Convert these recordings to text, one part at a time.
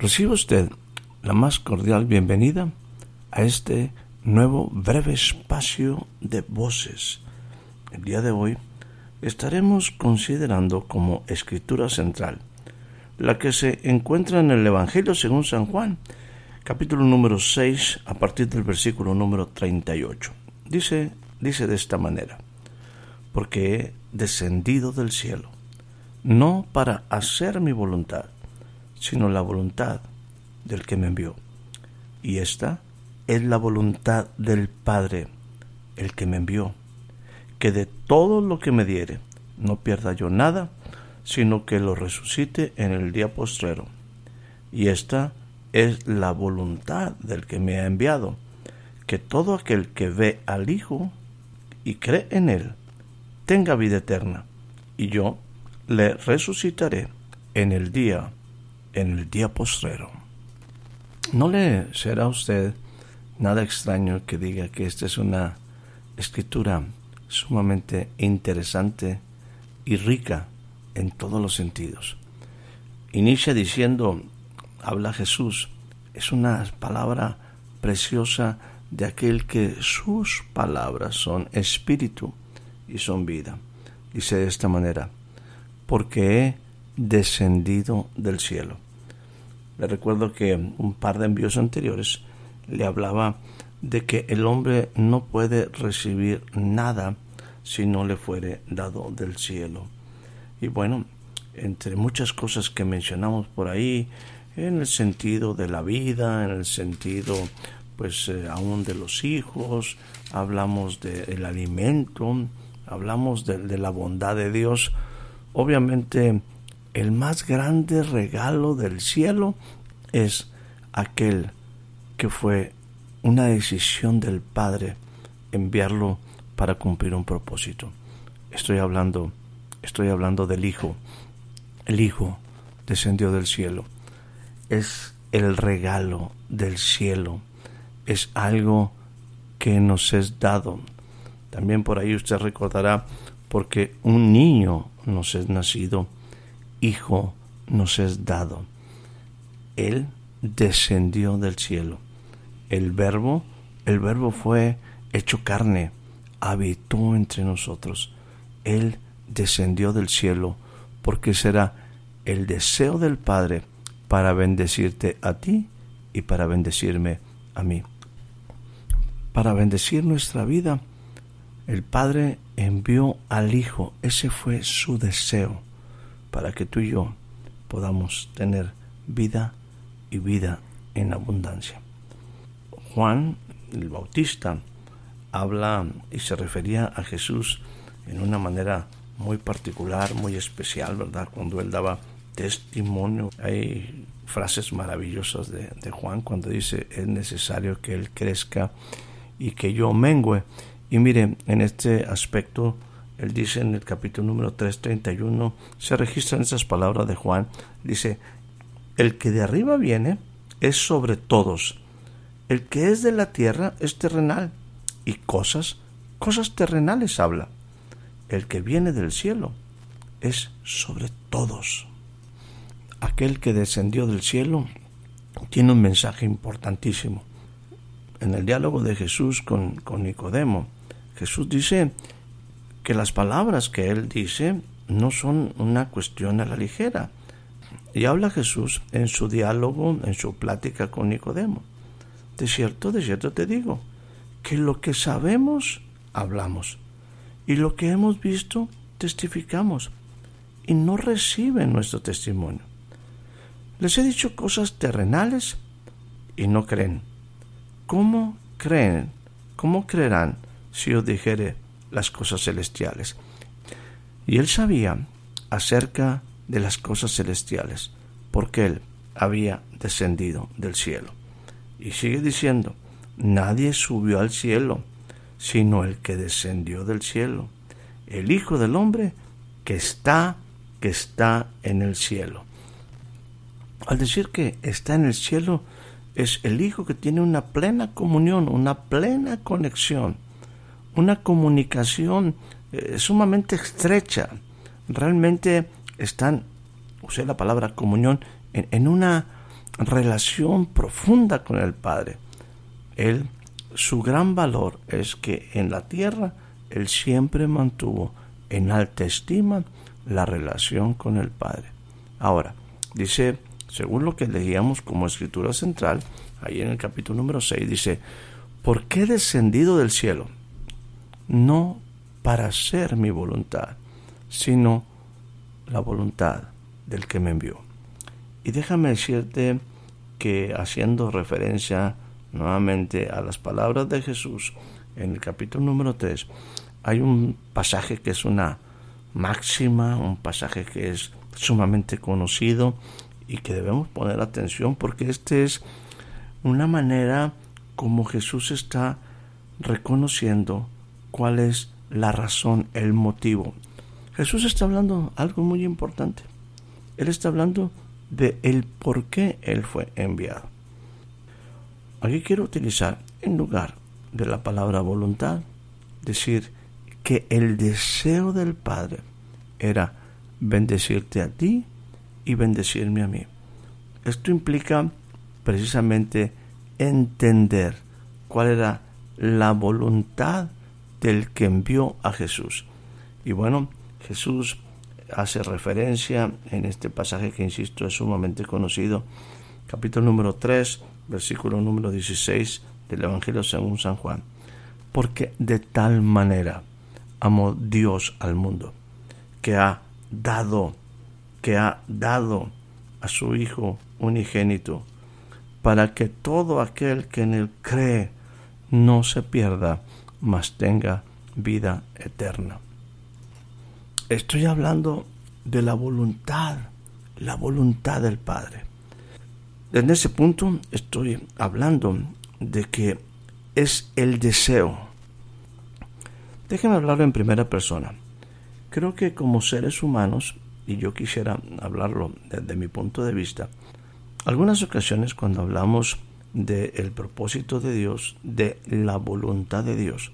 Recibe usted la más cordial bienvenida a este nuevo breve espacio de voces. El día de hoy estaremos considerando como escritura central la que se encuentra en el Evangelio según San Juan, capítulo número 6, a partir del versículo número 38. Dice, dice de esta manera, porque he descendido del cielo, no para hacer mi voluntad, sino la voluntad del que me envió. Y esta es la voluntad del Padre, el que me envió, que de todo lo que me diere, no pierda yo nada, sino que lo resucite en el día postrero. Y esta es la voluntad del que me ha enviado, que todo aquel que ve al Hijo y cree en Él, tenga vida eterna, y yo le resucitaré en el día en el día postrero. No le será a usted nada extraño que diga que esta es una escritura sumamente interesante y rica en todos los sentidos. Inicia diciendo, habla Jesús, es una palabra preciosa de aquel que sus palabras son espíritu y son vida. Dice de esta manera, porque he descendido del cielo. Le recuerdo que un par de envíos anteriores le hablaba de que el hombre no puede recibir nada si no le fuere dado del cielo. Y bueno, entre muchas cosas que mencionamos por ahí, en el sentido de la vida, en el sentido pues eh, aún de los hijos, hablamos del alimento, hablamos de la bondad de Dios, obviamente el más grande regalo del cielo es aquel que fue una decisión del Padre enviarlo para cumplir un propósito. Estoy hablando, estoy hablando del Hijo. El Hijo descendió del cielo. Es el regalo del cielo. Es algo que nos es dado. También por ahí usted recordará porque un niño nos es nacido Hijo nos es dado. Él descendió del cielo. El verbo, el verbo fue hecho carne, habitó entre nosotros. Él descendió del cielo porque será el deseo del Padre para bendecirte a ti y para bendecirme a mí. Para bendecir nuestra vida, el Padre envió al Hijo, ese fue su deseo para que tú y yo podamos tener vida y vida en abundancia. Juan el Bautista habla y se refería a Jesús en una manera muy particular, muy especial, ¿verdad? Cuando él daba testimonio. Hay frases maravillosas de, Juan cuando dice es necesario que él crezca y que yo mengüe. Y mire, en este aspecto él dice en el capítulo número 331, se registran esas palabras de Juan, dice, el que de arriba viene es sobre todos, el que es de la tierra es terrenal, y cosas, cosas terrenales habla. El que viene del cielo es sobre todos. Aquel que descendió del cielo tiene un mensaje importantísimo. En el diálogo de Jesús con, con Nicodemo, Jesús dice que las palabras que él dice no son una cuestión a la ligera. Y habla Jesús en su diálogo, en su plática con Nicodemo. De cierto, de cierto te digo, que lo que sabemos, hablamos, y lo que hemos visto, testificamos, y no reciben nuestro testimonio. Les he dicho cosas terrenales y no creen. ¿Cómo creen? ¿Cómo creerán si os dijere las cosas celestiales. Y él sabía acerca de las cosas celestiales, porque él había descendido del cielo. Y sigue diciendo, nadie subió al cielo, sino el que descendió del cielo, el Hijo del Hombre que está, que está en el cielo. Al decir que está en el cielo, es el Hijo que tiene una plena comunión, una plena conexión, una comunicación eh, sumamente estrecha. Realmente están, usé la palabra comunión, en, una relación profunda con el Padre. Él, su gran valor es que en la tierra Él siempre mantuvo en alta estima la relación con el Padre. Ahora, dice según lo que leíamos como escritura central, ahí en el capítulo número 6 dice, ¿por qué descendido del cielo? No para hacer mi voluntad, sino la voluntad del que me envió. Y déjame decirte que haciendo referencia nuevamente a las palabras de Jesús en el capítulo número 3, hay un pasaje que es una máxima, un pasaje que es sumamente conocido y que debemos poner atención porque este es una manera como Jesús está reconociendo cuál es la razón, el motivo. Jesús está hablando algo muy importante. Él está hablando de el por qué él fue enviado. Aquí quiero utilizar en lugar de la palabra voluntad decir que el deseo del Padre era bendecirte a ti y bendecirme a mí. Esto implica precisamente entender cuál era la voluntad del que envió a Jesús. Y bueno, Jesús hace referencia en este pasaje que, insisto, es sumamente conocido, capítulo número 3, versículo número 16 del Evangelio según San Juan. Porque de tal manera amó Dios al mundo, que ha dado que ha dado a su Hijo unigénito, para que todo aquel que en él cree no se pierda, mas tenga vida eterna. Estoy hablando de la voluntad, la voluntad del Padre. En ese punto estoy hablando de que es el deseo. Déjenme hablarlo en primera persona. Creo que como seres humanos y yo quisiera hablarlo desde mi punto de vista. Algunas ocasiones cuando hablamos del propósito de Dios, de la voluntad de Dios,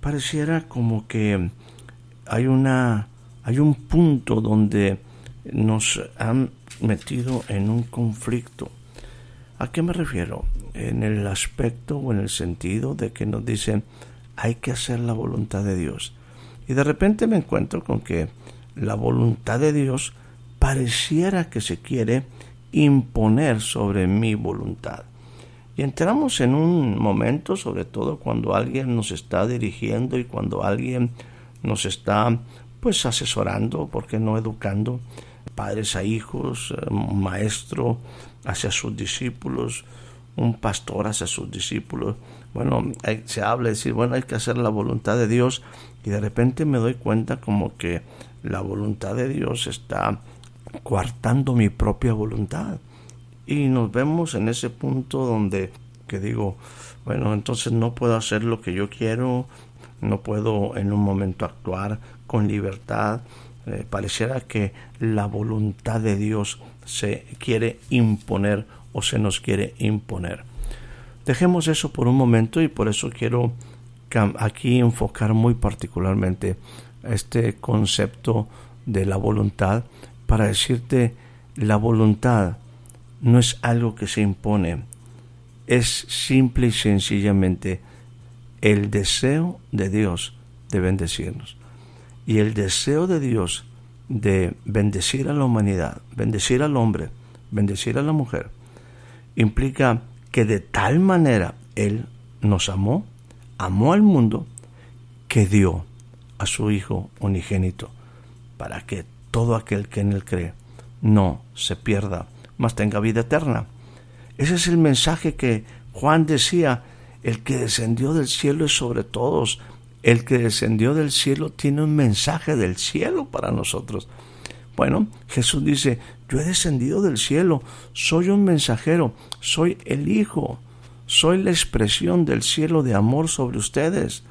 pareciera como que hay una hay un punto donde nos han metido en un conflicto. ¿A qué me refiero? En el aspecto o en el sentido de que nos dicen hay que hacer la voluntad de Dios. Y de repente me encuentro con que la voluntad de Dios pareciera que se quiere imponer sobre mi voluntad. Y entramos en un momento, sobre todo cuando alguien nos está dirigiendo y cuando alguien nos está pues asesorando, porque no educando, padres a hijos, un maestro hacia sus discípulos, un pastor hacia sus discípulos. Bueno, se habla de decir, bueno, hay que hacer la voluntad de Dios y de repente me doy cuenta como que la voluntad de Dios está coartando mi propia voluntad. Y nos vemos en ese punto donde que digo, bueno, entonces no puedo hacer lo que yo quiero, no puedo en un momento actuar con libertad. Eh, pareciera que la voluntad de Dios se quiere imponer o se nos quiere imponer. Dejemos eso por un momento y por eso quiero aquí enfocar muy particularmente este concepto de la voluntad para decirte la voluntad no es algo que se impone, es simple y sencillamente el deseo de Dios de bendecirnos. Y el deseo de Dios de bendecir a la humanidad, bendecir al hombre, bendecir a la mujer, implica que de tal manera Él nos amó, amó al mundo, que dio a su Hijo unigénito, para que todo aquel que en él cree no se pierda, mas tenga vida eterna. Ese es el mensaje que Juan decía El que descendió del cielo es sobre todos. El que descendió del cielo tiene un mensaje del cielo para nosotros. Bueno, Jesús dice, yo he descendido del cielo, soy un mensajero, soy el Hijo, soy la expresión del cielo de amor sobre ustedes.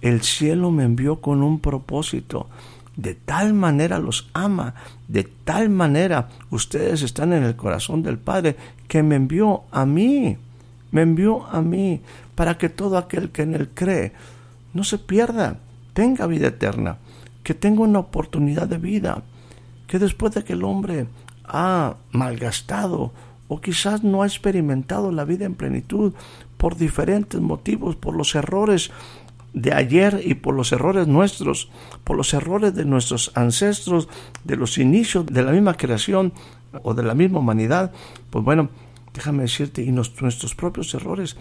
El cielo me envió con un propósito. De tal manera los ama, de tal manera ustedes están en el corazón del Padre que me envió a mí, me envió a mí, para que todo aquel que en él cree no se pierda, tenga vida eterna, que tenga una oportunidad de vida que después de que el hombre ha malgastado o quizás no ha experimentado la vida en plenitud por diferentes motivos, por los errores de ayer y por los errores nuestros, por los errores de nuestros ancestros, de los inicios de la misma creación o de la misma humanidad, pues bueno, déjame decirte, y nuestros propios errores,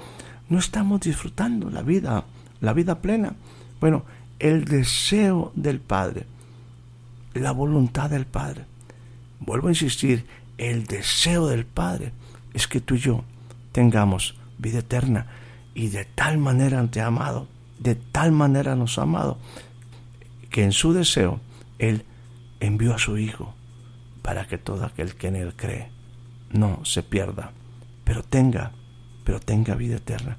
no estamos disfrutando la vida, la vida plena. Bueno, el deseo del Padre la voluntad del Padre. Vuelvo a insistir, el deseo del Padre es que tú y yo tengamos vida eterna y de tal manera te ha amado, de tal manera nos ha amado, que en su deseo Él envió a su Hijo para que todo aquel que en Él cree no se pierda, pero tenga, pero tenga vida eterna.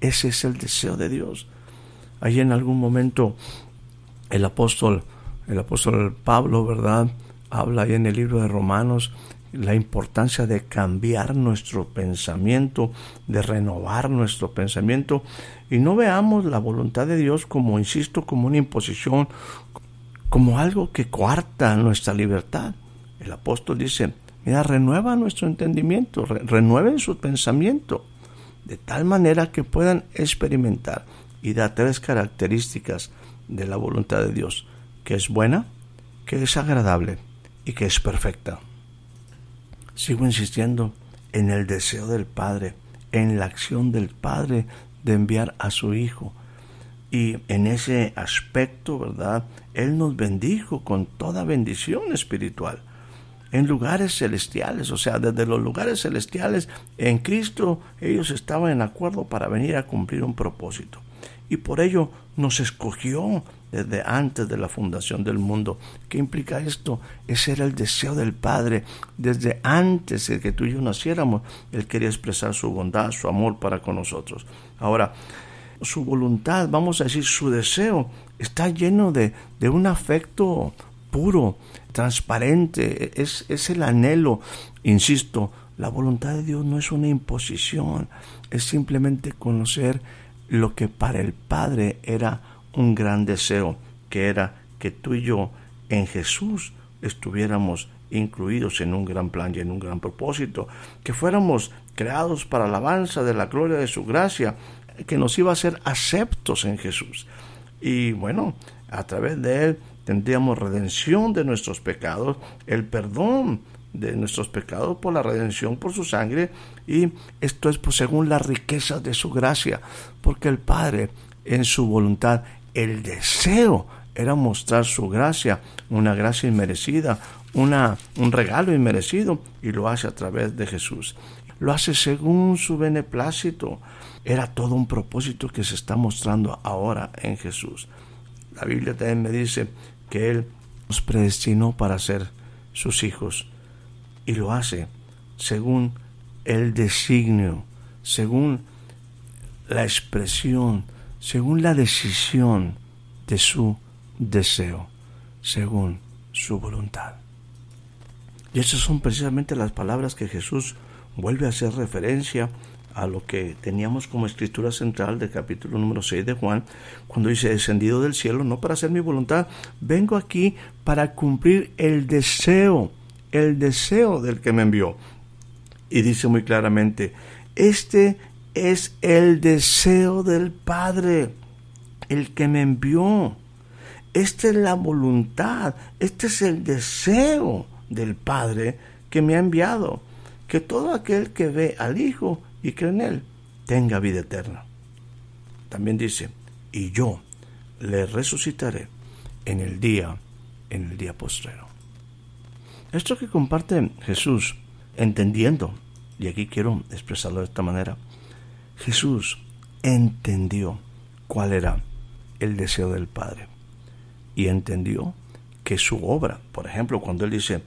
Ese es el deseo de Dios. Allí en algún momento el apóstol el apóstol Pablo, ¿verdad? Habla ahí en el libro de Romanos la importancia de cambiar nuestro pensamiento, de renovar nuestro pensamiento y no veamos la voluntad de Dios como, insisto, como una imposición, como algo que coarta nuestra libertad. El apóstol dice, mira, renueva nuestro entendimiento, renueven su pensamiento, de tal manera que puedan experimentar y da tres características de la voluntad de Dios que es buena, que es agradable y que es perfecta. Sigo insistiendo en el deseo del Padre, en la acción del Padre de enviar a su Hijo. Y en ese aspecto, ¿verdad? Él nos bendijo con toda bendición espiritual en lugares celestiales, o sea, desde los lugares celestiales, en Cristo ellos estaban en acuerdo para venir a cumplir un propósito. Y por ello nos escogió desde antes de la fundación del mundo. ¿Qué implica esto? Ese era el deseo del Padre. Desde antes de que tú y yo naciéramos, Él quería expresar su bondad, su amor para con nosotros. Ahora, su voluntad, vamos a decir, su deseo, está lleno de, de un afecto puro, transparente, es, es el anhelo, insisto, la voluntad de Dios no es una imposición, es simplemente conocer lo que para el Padre era un gran deseo, que era que tú y yo en Jesús estuviéramos incluidos en un gran plan y en un gran propósito, que fuéramos creados para alabanza de la gloria de su gracia, que nos iba a ser aceptos en Jesús. Y bueno, a través de Él tendríamos redención de nuestros pecados, el perdón de nuestros pecados por la redención por su sangre, y esto es pues, según la riqueza de su gracia, porque el Padre en su voluntad el deseo era mostrar su gracia, una gracia inmerecida, una, un regalo inmerecido, y lo hace a través de Jesús. Lo hace según su beneplácito. Era todo un propósito que se está mostrando ahora en Jesús. La Biblia también me dice que Él nos predestinó para ser sus hijos y lo hace según el designio, según la expresión según la decisión de su deseo, según su voluntad. Y esas son precisamente las palabras que Jesús vuelve a hacer referencia a lo que teníamos como escritura central del capítulo número 6 de Juan, cuando dice, descendido del cielo, no para hacer mi voluntad, vengo aquí para cumplir el deseo, el deseo del que me envió. Y dice muy claramente, este es el deseo del Padre, el que me envió. Esta es la voluntad, este es el deseo del Padre que me ha enviado, que todo aquel que ve al Hijo y cree en Él tenga vida eterna. También dice, y yo le resucitaré en el día, en el día postrero. Esto que comparte Jesús, entendiendo, y aquí quiero expresarlo de esta manera, Jesús entendió cuál era el deseo del Padre y entendió que su obra, por ejemplo, cuando él dice,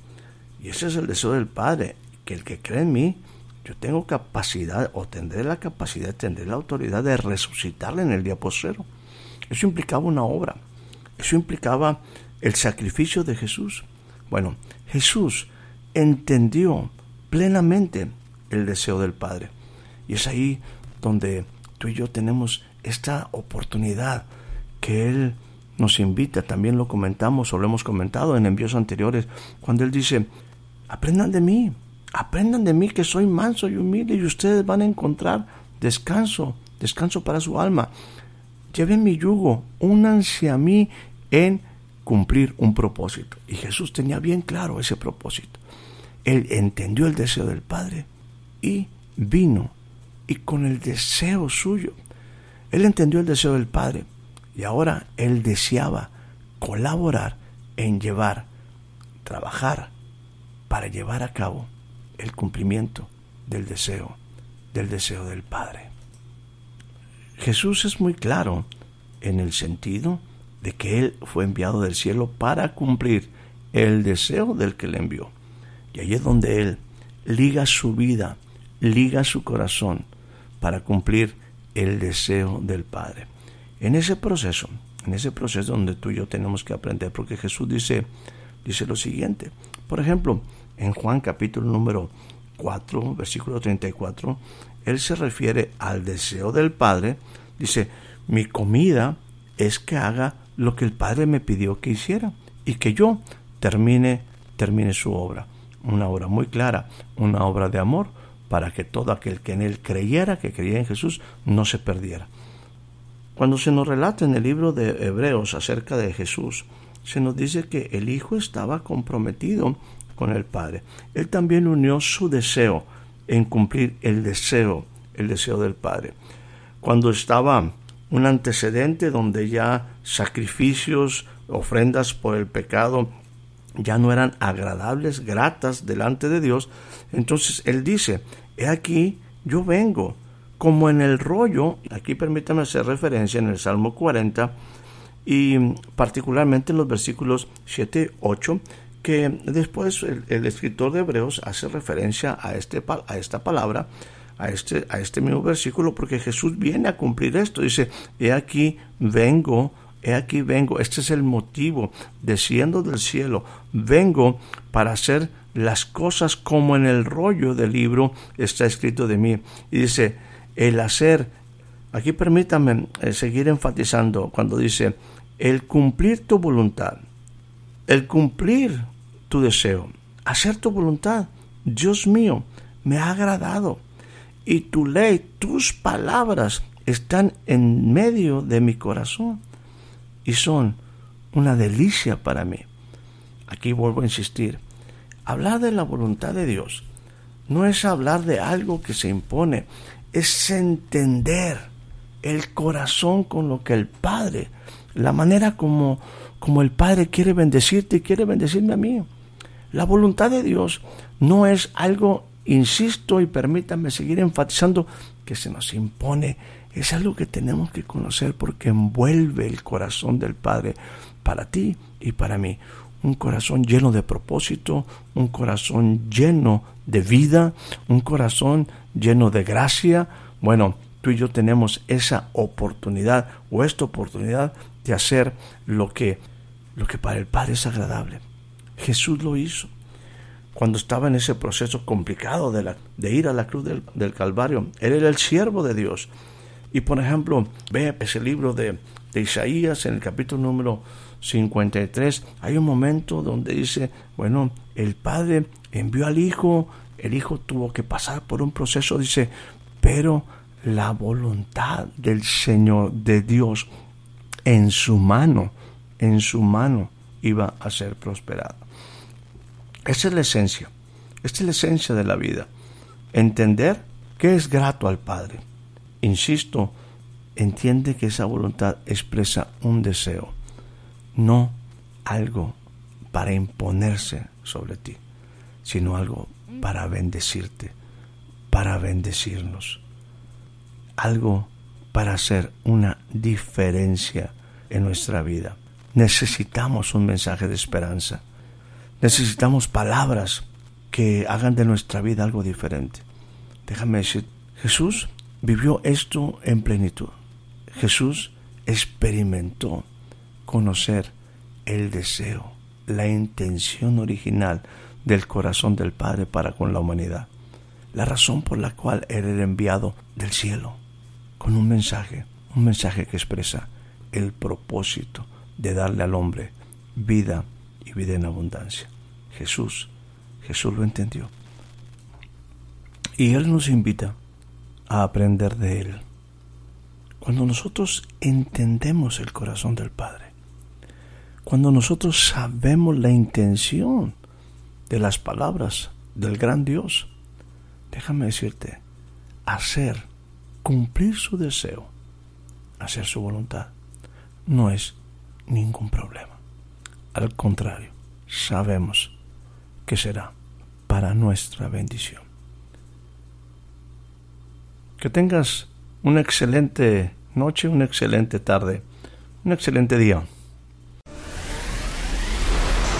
y ese es el deseo del Padre, que el que cree en mí, yo tengo capacidad o tendré la capacidad, tendré la autoridad de resucitarle en el día postero. Eso implicaba una obra, eso implicaba el sacrificio de Jesús. Bueno, Jesús entendió plenamente el deseo del Padre. Y es ahí donde tú y yo tenemos esta oportunidad que Él nos invita, también lo comentamos o lo hemos comentado en envíos anteriores, cuando Él dice, aprendan de mí, aprendan de mí que soy manso y humilde y ustedes van a encontrar descanso, descanso para su alma. Lleven mi yugo, únanse a mí en cumplir un propósito. Y Jesús tenía bien claro ese propósito. Él entendió el deseo del Padre y vino y con el deseo suyo. Él entendió el deseo del Padre y ahora él deseaba colaborar en llevar, trabajar para llevar a cabo el cumplimiento del deseo, del deseo del Padre. Jesús es muy claro en el sentido de que Él fue enviado del cielo para cumplir el deseo del que le envió. Y ahí es donde Él liga su vida, liga su corazón para cumplir el deseo del Padre. En ese proceso, en ese proceso donde tú y yo tenemos que aprender, porque Jesús dice, dice lo siguiente. Por ejemplo, en Juan capítulo número 4, versículo 34, Él se refiere al deseo del Padre. Dice, mi comida es que haga lo que el Padre me pidió que hiciera y que yo termine, termine su obra. Una obra muy clara, una obra de amor para que todo aquel que en él creyera, que creía en Jesús, no se perdiera. Cuando se nos relata en el libro de Hebreos acerca de Jesús, se nos dice que el Hijo estaba comprometido con el Padre. Él también unió su deseo en cumplir el deseo, el deseo del Padre. Cuando estaba un antecedente donde ya sacrificios, ofrendas por el pecado ya no eran agradables, gratas delante de Dios, entonces Él dice, he aquí, yo vengo, como en el rollo, aquí permítame hacer referencia en el Salmo 40 y particularmente en los versículos 7 8, que después el, escritor de Hebreos hace referencia a, este, a esta palabra, a este, a este mismo versículo, porque Jesús viene a cumplir esto. Dice, he aquí vengo, he aquí vengo. Este es el motivo, desciendo del cielo, vengo para hacer las cosas como en el rollo del libro está escrito de mí. Y dice, el hacer, aquí permítame eh, seguir enfatizando cuando dice, el cumplir tu voluntad, el cumplir tu deseo, hacer tu voluntad, Dios mío, me ha agradado. Y tu ley, tus palabras están en medio de mi corazón y son una delicia para mí. Aquí vuelvo a insistir, hablar de la voluntad de Dios no es hablar de algo que se impone, es entender el corazón con lo que el Padre, la manera como, como el Padre quiere bendecirte y quiere bendecirme a mí. La voluntad de Dios no es algo, insisto y permítanme seguir enfatizando, que se nos impone, es algo que tenemos que conocer porque envuelve el corazón del Padre para ti y para mí. Un corazón lleno de propósito, un corazón lleno de vida, un corazón lleno de gracia. Bueno, tú y yo tenemos esa oportunidad o esta oportunidad de hacer lo que, lo que para el Padre es agradable. Jesús lo hizo. Cuando estaba en ese proceso complicado de, la, de ir a la cruz del, del, Calvario, Él era el siervo de Dios. Y por ejemplo, ve ese libro de, de Isaías en el capítulo número 53, hay un momento donde dice, bueno, el Padre envió al Hijo, el Hijo tuvo que pasar por un proceso, dice, pero la voluntad del Señor, de Dios, en su mano, en su mano iba a ser prosperada. Esa es la esencia, esta es la esencia de la vida. Entender que es grato al Padre. Insisto, entiende que esa voluntad expresa un deseo, no algo para imponerse sobre ti, sino algo para bendecirte, para bendecirnos, algo para hacer una diferencia en nuestra vida. Necesitamos un mensaje de esperanza. Necesitamos palabras que hagan de nuestra vida algo diferente. Déjame decir, Jesús vivió esto en plenitud. Jesús experimentó conocer el deseo, la intención original del corazón del Padre para con la humanidad. La razón por la cual Él era enviado del cielo con un mensaje, un mensaje que expresa el propósito de darle al hombre vida y vida en abundancia. Jesús, Jesús lo entendió. Y Él nos invita a aprender de Él. Cuando nosotros entendemos el corazón del Padre, cuando nosotros sabemos la intención de las palabras del gran Dios, déjame decirte, hacer, cumplir su deseo, hacer su voluntad, no es ningún problema. Al contrario, sabemos que será para nuestra bendición. Que tengas una excelente noche, una excelente tarde, un excelente día.